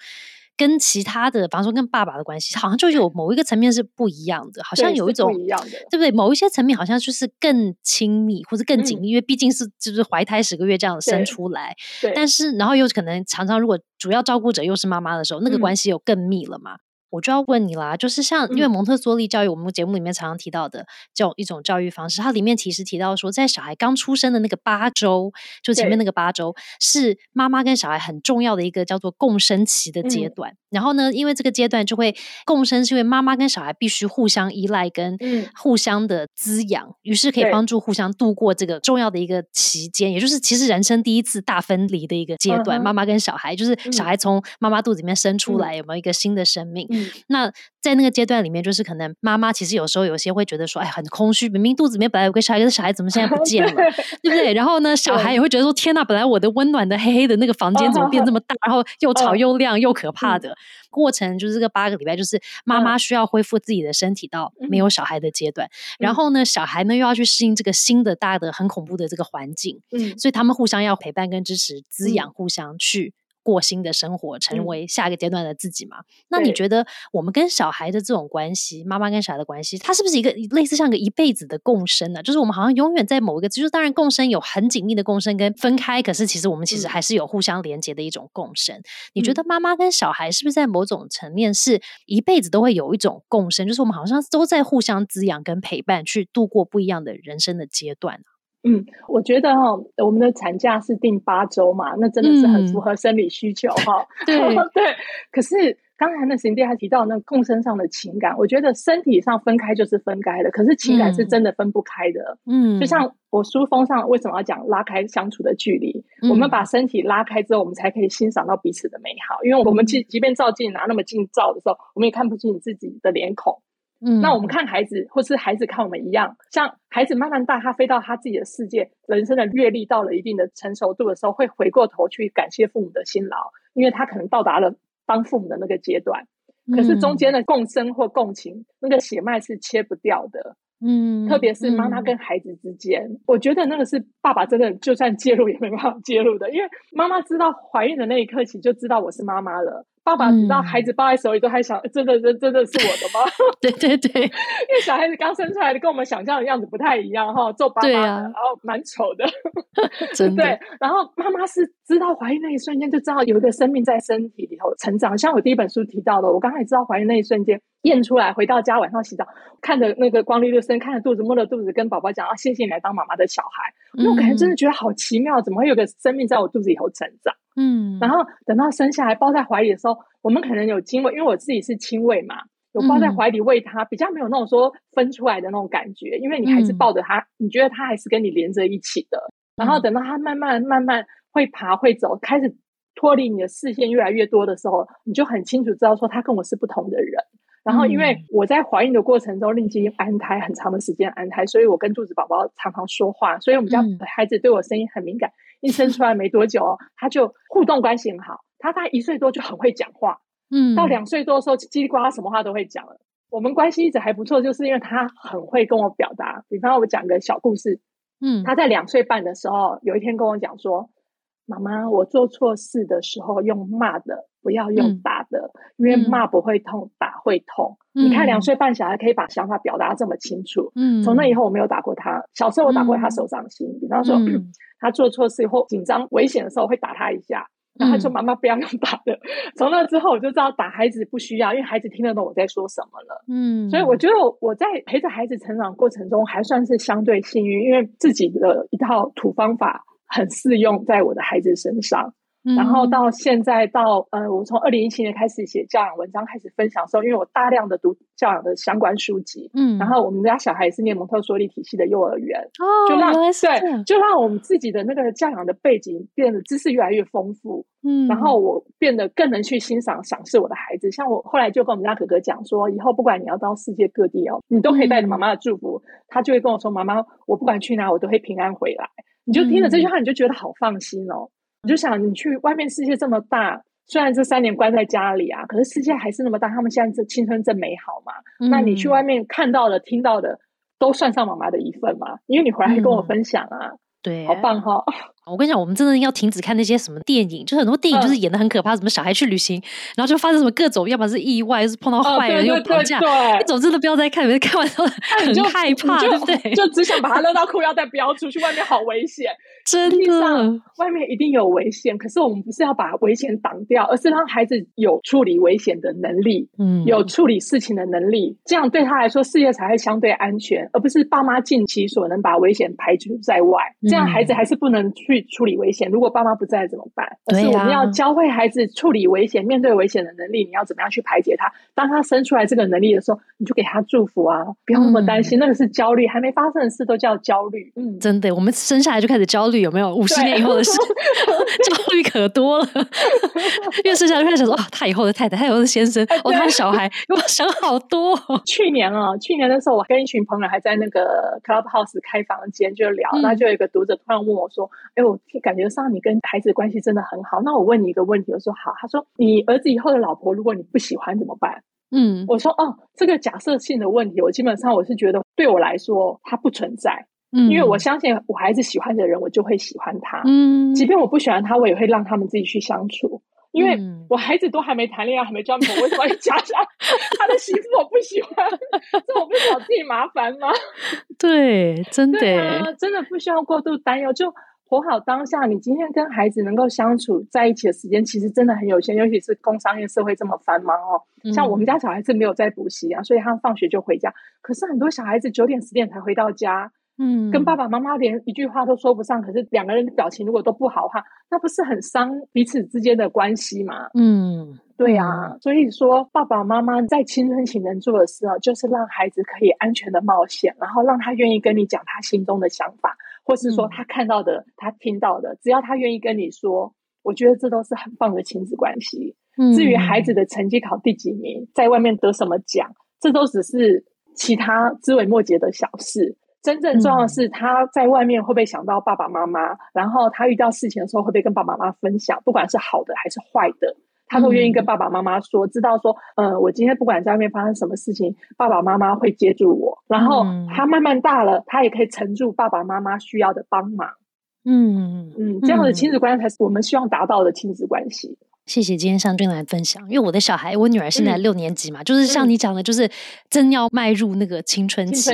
跟其他的，比方说跟爸爸的关系，好像就有某一个层面是不一样的，好像有一种不一样的，对不对？某一些层面好像就是更亲密或者更紧密，因为毕竟是就是怀胎十个月这样生出来，但是然后又可能常常如果主要照顾者又是妈妈的时候，那个关系又更密了嘛。我就要问你啦，就是像因为蒙特梭利教育，我们节目里面常常提到的这种一种教育方式，它里面其实提到说，在小孩刚出生的那个八周，就前面那个八周，是妈妈跟小孩很重要的一个叫做共生期的阶段。然后呢，因为这个阶段就会共生，是因为妈妈跟小孩必须互相依赖跟互相的滋养，于是可以帮助互相度过这个重要的一个期间，也就是其实人生第一次大分离的一个阶段。妈妈跟小孩，就是小孩从妈妈肚子里面生出来，有没有一个新的生命？那在那个阶段里面，就是可能妈妈其实有时候有些会觉得说，哎，很空虚，明明肚子里面本来有个小孩，可是小孩怎么现在不见了，对不对？然后呢，小孩也会觉得说，天呐，本来我的温暖的黑黑的那个房间怎么变这么大，然后又 吵又亮又可怕的。过程就是这个八个礼拜，就是妈妈需要恢复自己的身体到没有小孩的阶段，然后呢，小孩呢又要去适应这个新的大的很恐怖的这个环境，嗯，所以他们互相要陪伴跟支持滋养，互相去。过新的生活，成为下一个阶段的自己嘛？那你觉得我们跟小孩的这种关系，妈妈跟小孩的关系，它是不是一个类似像个一辈子的共生呢？就是我们好像永远在某一个，就是当然共生有很紧密的共生跟分开，可是其实我们其实还是有互相连接的一种共生。你觉得妈妈跟小孩是不是在某种层面是一辈子都会有一种共生？就是我们好像都在互相滋养跟陪伴，去度过不一样的人生的阶段嗯，我觉得哈，我们的产假是定八周嘛，那真的是很符合生理需求哈。对 对，可是刚才那沈弟还提到那共生上的情感，我觉得身体上分开就是分开的，可是情感是真的分不开的。嗯，就像我书封上为什么要讲拉开相处的距离？我们把身体拉开之后，我们才可以欣赏到彼此的美好。因为我们即即便照镜拿那么近照的时候，我们也看不清你自己的脸孔。嗯，那我们看孩子，或是孩子看我们一样，像孩子慢慢大，他飞到他自己的世界，人生的阅历到了一定的成熟度的时候，会回过头去感谢父母的辛劳，因为他可能到达了当父母的那个阶段。可是中间的共生或共情，那个血脉是切不掉的。嗯，特别是妈妈跟孩子之间，我觉得那个是爸爸真的就算介入也没办法介入的，因为妈妈知道怀孕的那一刻起就知道我是妈妈了。爸爸知道孩子抱在手里都还想，真的真真的是我的吗？对 对对，因为小孩子刚生出来的跟我们想象的样子不太一样哈，皱巴巴的，然后蛮丑的，真的。对，然后妈妈是知道怀孕那一瞬间就知道有一个生命在身体里头成长，像我第一本书提到的，我刚才知道怀孕那一瞬间。验出来，回到家晚上洗澡，看着那个光溜溜身，看着肚子，摸着肚子，跟宝宝讲啊，谢谢你来当妈妈的小孩。那我感觉真的觉得好奇妙，怎么会有个生命在我肚子里头成长？嗯，然后等到生下来抱在怀里的时候，我们可能有亲喂，因为我自己是亲喂嘛，有抱在怀里喂他，比较没有那种说分出来的那种感觉，因为你还是抱着他，你觉得他还是跟你连着一起的。然后等到他慢慢慢慢会爬会走，开始脱离你的视线越来越多的时候，你就很清楚知道说他跟我是不同的人。然后，因为我在怀孕的过程中，令其安胎很长的时间安胎，所以我跟肚子宝宝常常说话，所以我们家孩子对我声音很敏感。一生出来没多久哦，他就互动关系很好。他大概一岁多就很会讲话，嗯，到两岁多的时候，叽里呱啦什么话都会讲了。我们关系一直还不错，就是因为他很会跟我表达。比方我讲个小故事，嗯，他在两岁半的时候，有一天跟我讲说：“妈妈，我做错事的时候用骂的。”不要用打的，因为骂不会痛，打会痛。你看两岁半小孩可以把想法表达这么清楚。嗯，从那以后我没有打过他。小时候我打过他手掌心，比方说 他做错事以后紧张危险的时候会打他一下，然后他说妈妈不要用打的。从那之后我就知道打孩子不需要，因为孩子听得懂我在说什么了。嗯，所以我觉得我在陪着孩子成长过程中还算是相对幸运，因为自己的一套土方法很适用在我的孩子身上。然后到现在到呃，我从二零一七年开始写教养文章，开始分享的时候，因为我大量的读教养的相关书籍，嗯，然后我们家小孩是念蒙特梭利体系的幼儿园，哦，就让对，就让我们自己的那个教养的背景变得知识越来越丰富，嗯，然后我变得更能去欣赏赏识我的孩子。像我后来就跟我们家哥哥讲说，以后不管你要到世界各地哦，你都可以带着妈妈的祝福，他就会跟我说，妈妈，我不管去哪，我都会平安回来。你就听了这句话，你就觉得好放心哦。你就想，你去外面世界这么大，虽然这三年关在家里啊，可是世界还是那么大。他们现在这青春正美好嘛？那你去外面看到的、听到的，都算上妈妈的一份嘛？因为你回来跟我分享啊，对，好棒哈。我跟你讲，我们真的要停止看那些什么电影，就很多电影就是演的很可怕，什么小孩去旅行，然后就发生什么各种，要么是意外，是碰到坏人又绑架，你总之都不要再看，看完之后很害怕，对不对？就只想把他扔到裤腰带，不要出去，外面好危险，真的，外面一定有危险。可是我们不是要把危险挡掉，而是让孩子有处理危险的能力，嗯，有处理事情的能力，这样对他来说，世界才会相对安全，而不是爸妈尽其所能把危险排除在外，这样孩子还是不能去。去处理危险，如果爸妈不在怎么办？而是我们要教会孩子处理危险、面对危险的能力。你要怎么样去排解他？当他生出来这个能力的时候，你就给他祝福啊，不要那么担心。那个是焦虑，还没发生的事都叫焦虑。嗯，真的，我们生下来就开始焦虑，有没有？五十年以后的事，焦虑可多了。因为生下来就开始说，哦，他以后的太太，他以后的先生，哦，他的小孩，我想好多。去年啊，去年的时候，我跟一群朋友还在那个 Clubhouse 开房间就聊，那就有一个读者突然问我说：“哎。”我感觉上你跟孩子关系真的很好。那我问你一个问题，我说好。他说你儿子以后的老婆，如果你不喜欢怎么办？嗯，我说哦，这个假设性的问题，我基本上我是觉得对我来说它不存在。嗯，因为我相信我孩子喜欢的人，我就会喜欢他。嗯，即便我不喜欢他，我也会让他们自己去相处。因为我孩子都还没谈恋爱，还没交女朋友，为什么要加上他的媳妇？我不喜欢，这我不找自己麻烦吗？对，真的，真的不需要过度担忧。就活好当下，你今天跟孩子能够相处在一起的时间，其实真的很有限。尤其是工商业社会这么繁忙哦，像我们家小孩子没有在补习啊，所以他们放学就回家。可是很多小孩子九点十点才回到家。嗯，跟爸爸妈妈连一句话都说不上，可是两个人的表情如果都不好的话，那不是很伤彼此之间的关系吗？嗯，对呀。所以说，爸爸妈妈在青春期能做的事啊，就是让孩子可以安全的冒险，然后让他愿意跟你讲他心中的想法，或是说他看到的、他听到的，只要他愿意跟你说，我觉得这都是很棒的亲子关系。至于孩子的成绩考第几名，在外面得什么奖，这都只是。其他枝微末节的小事。真正重要的是，他在外面会不会想到爸爸妈妈？然后他遇到事情的时候，会不会跟爸爸妈妈分享？不管是好的还是坏的，他都愿意跟爸爸妈妈说。知道说，嗯，我今天不管在外面发生什么事情，爸爸妈妈会接住我。然后他慢慢大了，他也可以承住爸爸妈妈需要的帮忙。嗯嗯，这样的亲子关系才是我们希望达到的亲子关系。谢谢今天向君来分享，因为我的小孩，我女儿现在六年级嘛，就是像你讲的，就是正要迈入那个青春期。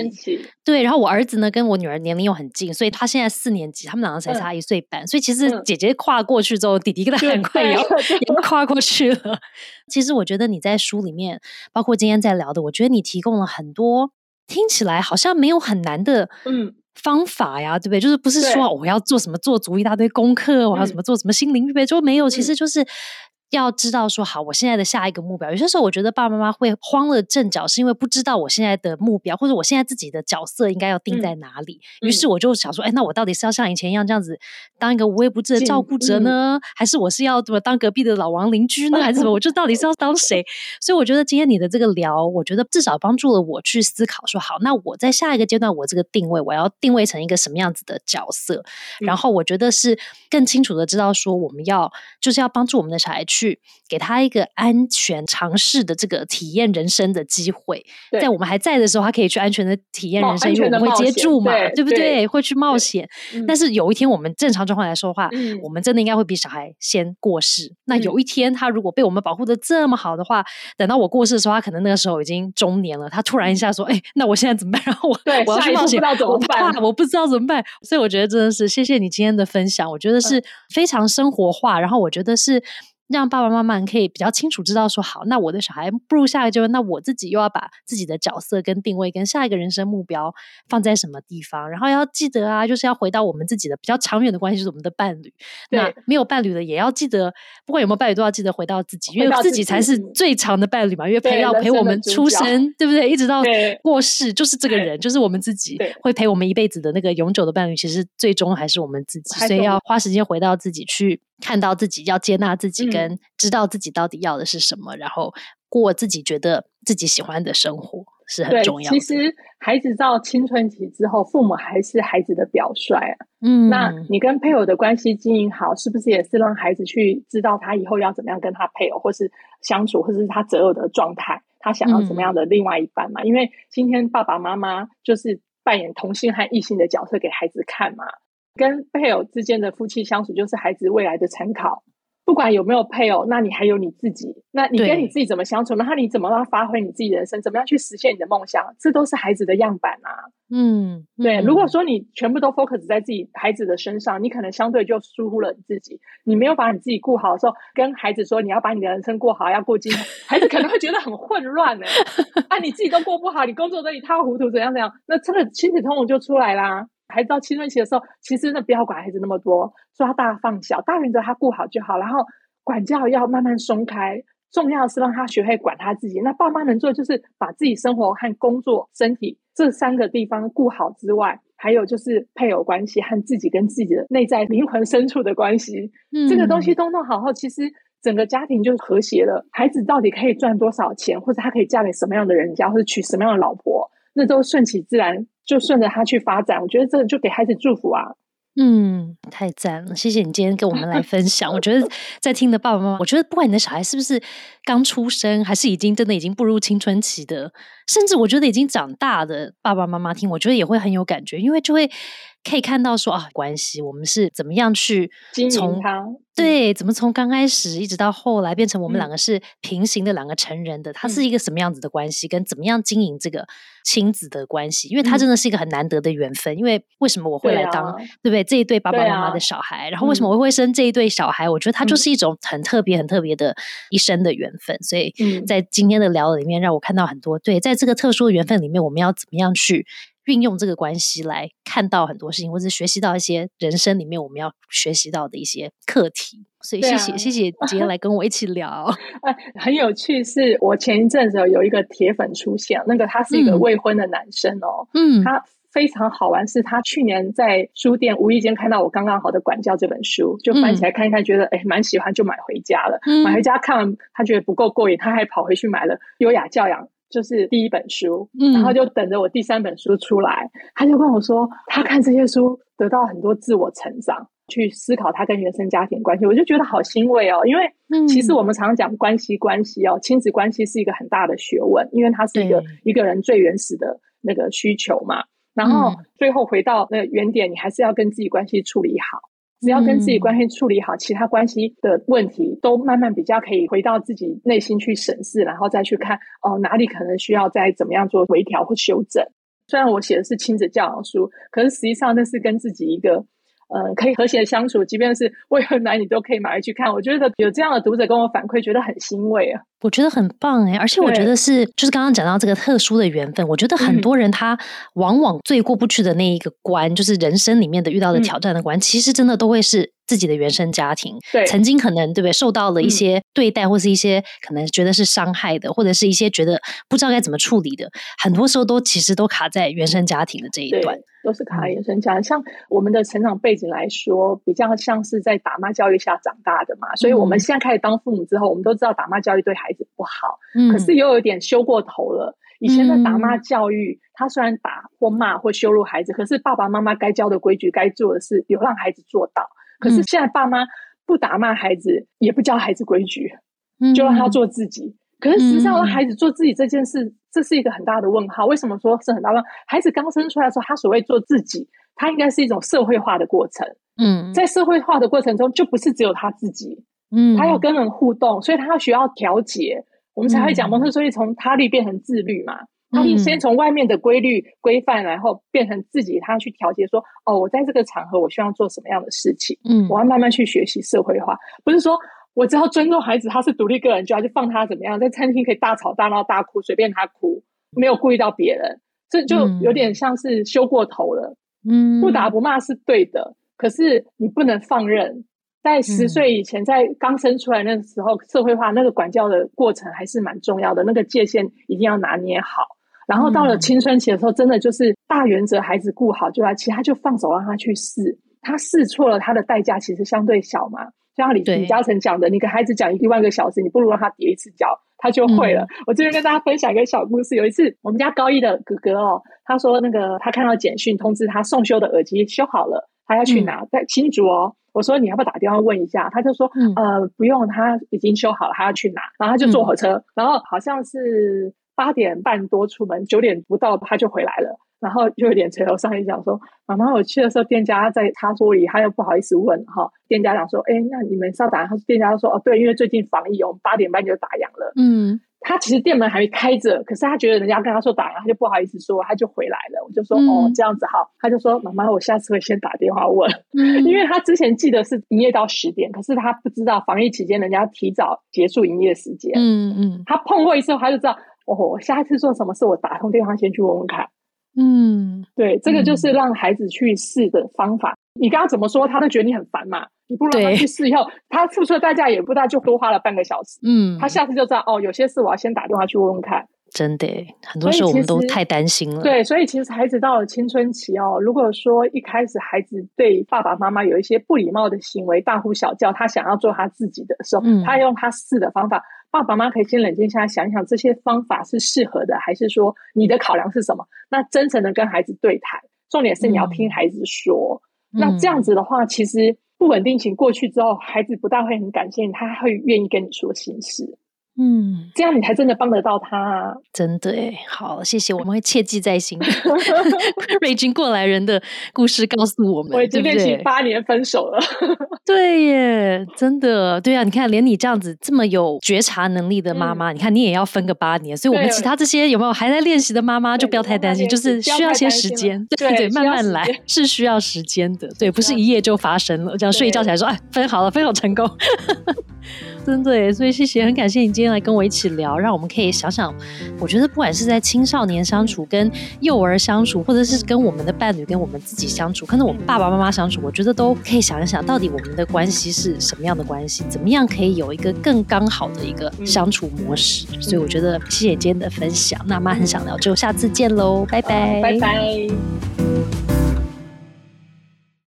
对，然后我儿子呢，跟我女儿年龄又很近，所以他现在四年级，他们两个才差一岁半，所以其实姐姐跨过去之后，弟弟跟他很快也也跨过去了。其实我觉得你在书里面，包括今天在聊的，我觉得你提供了很多听起来好像没有很难的，嗯。方法呀，对不对？就是不是说我要做什么做足一大堆功课，我要什么做什么心灵预备，就没有。其实就是。要知道说好，我现在的下一个目标。有些时候，我觉得爸爸妈妈会慌了阵脚，是因为不知道我现在的目标，或者我现在自己的角色应该要定在哪里。于是我就想说，哎，那我到底是要像以前一样这样子当一个无微不至的照顾者呢，还是我是要怎么当隔壁的老王邻居呢，还是什么？我就到底是要当谁？所以我觉得今天你的这个聊，我觉得至少帮助了我去思考说，好，那我在下一个阶段，我这个定位，我要定位成一个什么样子的角色？然后我觉得是更清楚的知道说，我们要就是要帮助我们的小孩去给他。一个安全尝试的这个体验人生的机会，在我们还在的时候，他可以去安全的体验人生，因为我们会接住嘛，对不对？会去冒险。但是有一天，我们正常状况来说的话，我们真的应该会比小孩先过世。那有一天，他如果被我们保护的这么好的话，等到我过世的时候，他可能那个时候已经中年了。他突然一下说：“哎，那我现在怎么办？”然后我我要去冒险，怎么办？我不知道怎么办。所以我觉得真的是谢谢你今天的分享，我觉得是非常生活化，然后我觉得是。让爸爸妈妈可以比较清楚知道说好，那我的小孩步入下一个阶段，那我自己又要把自己的角色跟定位跟下一个人生目标放在什么地方，然后要记得啊，就是要回到我们自己的比较长远的关系，就是我们的伴侣。那没有伴侣的也要记得，不管有没有伴侣，都要记得回到自己，因为自己才是最长的伴侣嘛。因为陪要陪我们出生，对不对？一直到过世，就是这个人，就是我们自己会陪我们一辈子的那个永久的伴侣。其实最终还是我们自己，所以要花时间回到自己去。看到自己要接纳自己，跟知道自己到底要的是什么，然后过自己觉得自己喜欢的生活是很重要。其实孩子到青春期之后，父母还是孩子的表率啊。嗯，那你跟配偶的关系经营好，是不是也是让孩子去知道他以后要怎么样跟他配偶或是相处，或者是他择偶的状态，他想要什么样的另外一半嘛？因为今天爸爸妈妈就是扮演同性和异性的角色给孩子看嘛。跟配偶之间的夫妻相处，就是孩子未来的参考。不管有没有配偶，那你还有你自己。那你跟你自己怎么相处？然后你怎么样发挥你自己人生？怎么样去实现你的梦想？这都是孩子的样板啊。嗯，对。如果说你全部都 focus 在自己孩子的身上，你可能相对就疏忽了你自己。你没有把你自己顾好的时候，跟孩子说你要把你的人生过好，要过精，孩子可能会觉得很混乱呢。啊，你自己都过不好，你工作都一塌糊涂，怎样怎样？那这个亲子通融就出来啦。孩子到青春期的时候，其实那不要管孩子那么多，抓大放小，大原则他顾好就好。然后管教要慢慢松开，重要是让他学会管他自己。那爸妈能做的就是把自己生活和工作、身体这三个地方顾好之外，还有就是配偶关系和自己跟自己的内在灵魂深处的关系，这个东西都弄好后，其实整个家庭就和谐了。孩子到底可以赚多少钱，或者他可以嫁给什么样的人家，或者娶什么样的老婆，那都顺其自然。就顺着他去发展，我觉得这就给孩子祝福啊。嗯，太赞了，谢谢你今天跟我们来分享。我觉得在听的爸爸妈妈，我觉得不管你的小孩是不是刚出生，还是已经真的已经步入青春期的，甚至我觉得已经长大的爸爸妈妈听，我觉得也会很有感觉，因为就会。可以看到说啊，关系我们是怎么样去从对，怎么从刚开始一直到后来变成我们两个是平行的两个成人的，它是一个什么样子的关系，跟怎么样经营这个亲子的关系？因为它真的是一个很难得的缘分。因为为什么我会来当对不对这一对爸爸妈妈的小孩？然后为什么我会生这一对小孩？我觉得它就是一种很特别、很特别的一生的缘分。所以在今天的聊里面，让我看到很多对，在这个特殊的缘分里面，我们要怎么样去？运用这个关系来看到很多事情，或者学习到一些人生里面我们要学习到的一些课题。所以谢谢谢谢今天来跟我一起聊。哎，很有趣，是我前一阵子有一个铁粉出现，那个他是一个未婚的男生哦，嗯，他非常好玩，是他去年在书店无意间看到我刚刚好的管教这本书，就翻起来看一看，觉得哎蛮喜欢，就买回家了。买回家看完，他觉得不够过瘾，他还跑回去买了优雅教养。就是第一本书，然后就等着我第三本书出来。他就跟我说，他看这些书得到很多自我成长，去思考他跟原生家庭关系。我就觉得好欣慰哦，因为其实我们常常讲关系关系哦，亲子关系是一个很大的学问，因为它是一个一个人最原始的那个需求嘛。然后最后回到那原点，你还是要跟自己关系处理好。只要跟自己关系处理好，其他关系的问题都慢慢比较可以回到自己内心去审视，然后再去看哦哪里可能需要再怎么样做微调或修正。虽然我写的是亲子教养书，可是实际上那是跟自己一个。呃，可以和谐相处，即便是为何难，你都可以买回去看。我觉得有这样的读者跟我反馈，觉得很欣慰啊。我觉得很棒哎，而且我觉得是，就是刚刚讲到这个特殊的缘分，我觉得很多人他往往最过不去的那一个关，就是人生里面的遇到的挑战的关，其实真的都会是自己的原生家庭，对，曾经可能对不对，受到了一些对待，或是一些可能觉得是伤害的，或者是一些觉得不知道该怎么处理的，很多时候都其实都卡在原生家庭的这一段。都是卡原生家，像我们的成长背景来说，比较像是在打骂教育下长大的嘛，所以我们现在开始当父母之后，我们都知道打骂教育对孩子不好，可是又有点修过头了。以前的打骂教育，他虽然打或骂或羞辱孩子，可是爸爸妈妈该教的规矩、该做的事有让孩子做到。可是现在爸妈不打骂孩子，也不教孩子规矩，就让他做自己。可是实际上，让孩子做自己这件事，这是一个很大的问号。为什么说是很大问？孩子刚生出来的时候，他所谓做自己，他应该是一种社会化的过程。嗯，在社会化的过程中，就不是只有他自己。嗯，他要跟人互动，所以他要需要调节。我们才会讲蒙特梭利从他律变成自律嘛。他先从外面的规律规范，然后变成自己，他去调节。说哦，我在这个场合，我希望做什么样的事情？嗯，我要慢慢去学习社会化，不是说。我只要尊重孩子，他是独立个人，就要去放他怎么样，在餐厅可以大吵大闹、大哭，随便他哭，没有顾虑到别人，这就有点像是修过头了。嗯，不打不骂是对的，可是你不能放任。在十岁以前，在刚生出来那时候，社会化那个管教的过程还是蛮重要的，那个界限一定要拿捏好。然后到了青春期的时候，真的就是大原则，孩子顾好就要，其他就放手让他去试。他试错了，他的代价其实相对小嘛。像李李嘉诚讲的，你给孩子讲一万个小时，你不如让他叠一次脚，他就会了。我这边跟大家分享一个小故事。有一次，我们家高一的哥哥哦，他说那个他看到简讯通知他送修的耳机修好了，他要去拿在新竹哦。我说你要不要打电话问一下？他就说呃不用，他已经修好了，他要去拿。然后他就坐火车，然后好像是八点半多出门，九点不到他就回来了。然后就有点垂头丧气讲说：“妈妈，我去的时候，店家在插座里，他又不好意思问哈。店家讲说：‘哎，那你们是要打？’他说店家说：‘哦，对，因为最近防疫，我们八点半就打烊了。’嗯，他其实店门还没开着，可是他觉得人家跟他说打烊，他就不好意思说，他就回来了。我就说：‘哦，这样子好。’他就说：‘妈妈，我下次会先打电话问，因为他之前记得是营业到十点，可是他不知道防疫期间人家提早结束营业时间。嗯嗯，他碰过一次，他就知道哦，我下一次做什么事，我打通电话先去问问看。”嗯，对，这个就是让孩子去试的方法。你刚刚怎么说，他都觉得你很烦嘛？你不让他去试以后，他付出的代价也不大，就多花了半个小时。嗯，他下次就知道哦，有些事我要先打电话去问问看。真的，很多时候我们都太担心了。对，所以其实孩子到了青春期哦，如果说一开始孩子对爸爸妈妈有一些不礼貌的行为，大呼小叫，他想要做他自己的时候，他用他试的方法。爸爸妈妈可以先冷静下来，想一想这些方法是适合的，还是说你的考量是什么？那真诚的跟孩子对谈，重点是你要听孩子说。那这样子的话，其实不稳定情过去之后，孩子不但会很感谢你，他会愿意跟你说心事。嗯，这样你才真的帮得到他，真的哎，好，谢谢，我们会切记在心。瑞军过来人的故事告诉我们，我已经练习八年分手了。对耶，真的，对啊，你看，连你这样子这么有觉察能力的妈妈，你看你也要分个八年，所以我们其他这些有没有还在练习的妈妈就不要太担心，就是需要些时间，对对，慢慢来，是需要时间的，对，不是一夜就发生了，这样睡一觉起来说，哎，分好了，分好成功。真的，所以谢谢，很感谢你今天来跟我一起聊，让我们可以想想。我觉得不管是在青少年相处、跟幼儿相处，或者是跟我们的伴侣、跟我们自己相处，可能我们爸爸妈妈相处，我觉得都可以想一想，到底我们的关系是什么样的关系，怎么样可以有一个更刚好的一个相处模式。所以我觉得谢谢今天的分享，那妈很想聊，就下次见喽，拜拜，拜拜。